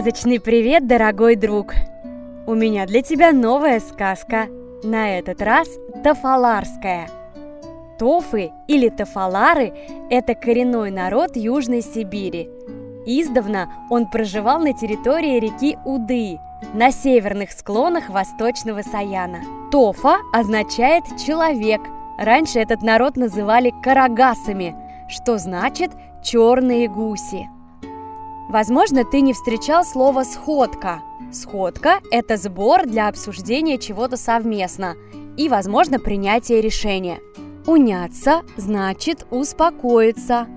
Сказочный привет, дорогой друг! У меня для тебя новая сказка. На этот раз тафаларская. Тофы или тафалары – это коренной народ Южной Сибири. Издавна он проживал на территории реки Уды, на северных склонах Восточного Саяна. Тофа означает «человек». Раньше этот народ называли карагасами, что значит «черные гуси». Возможно, ты не встречал слово «сходка». Сходка – это сбор для обсуждения чего-то совместно и, возможно, принятия решения. Уняться значит успокоиться.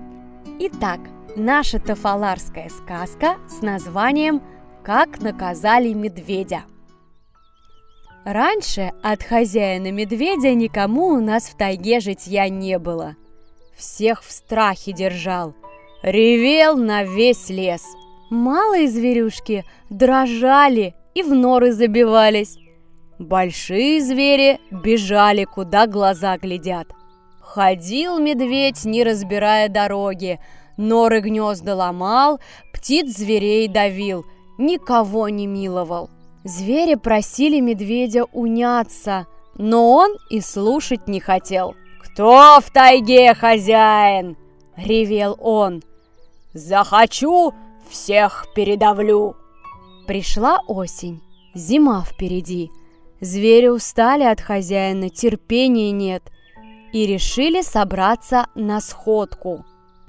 Итак, наша тафаларская сказка с названием «Как наказали медведя». Раньше от хозяина медведя никому у нас в тайге житья не было. Всех в страхе держал – ревел на весь лес. Малые зверюшки дрожали и в норы забивались. Большие звери бежали, куда глаза глядят. Ходил медведь, не разбирая дороги, норы гнезда ломал, птиц зверей давил, никого не миловал. Звери просили медведя уняться, но он и слушать не хотел. «Кто в тайге хозяин?» — ревел он. Захочу, всех передавлю. Пришла осень, зима впереди. Звери устали от хозяина, терпения нет. И решили собраться на сходку.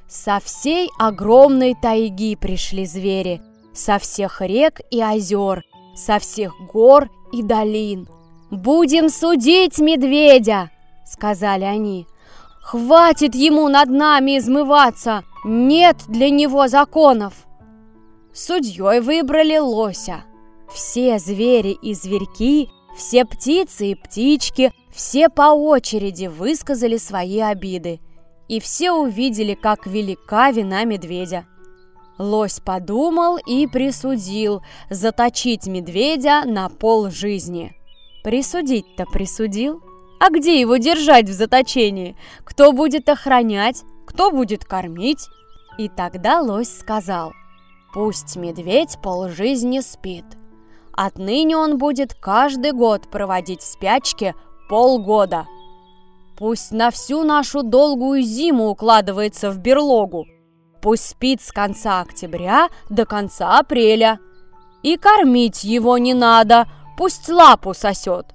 Со всей огромной тайги пришли звери, со всех рек и озер, со всех гор и долин. «Будем судить медведя!» — сказали они. «Хватит ему над нами измываться! Нет для него законов. Судьей выбрали лося. Все звери и зверьки, все птицы и птички, все по очереди высказали свои обиды. И все увидели, как велика вина медведя. Лось подумал и присудил заточить медведя на пол жизни. Присудить-то присудил. А где его держать в заточении? Кто будет охранять? Кто будет кормить? И тогда лось сказал, «Пусть медведь полжизни спит. Отныне он будет каждый год проводить в спячке полгода. Пусть на всю нашу долгую зиму укладывается в берлогу. Пусть спит с конца октября до конца апреля. И кормить его не надо, пусть лапу сосет.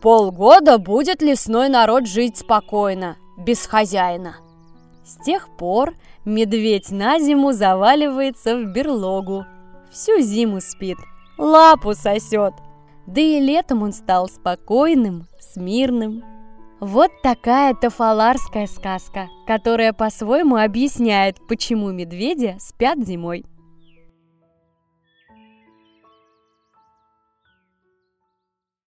Полгода будет лесной народ жить спокойно, без хозяина». С тех пор медведь на зиму заваливается в берлогу. Всю зиму спит, лапу сосет. Да и летом он стал спокойным, смирным. Вот такая тафаларская сказка, которая по-своему объясняет, почему медведи спят зимой.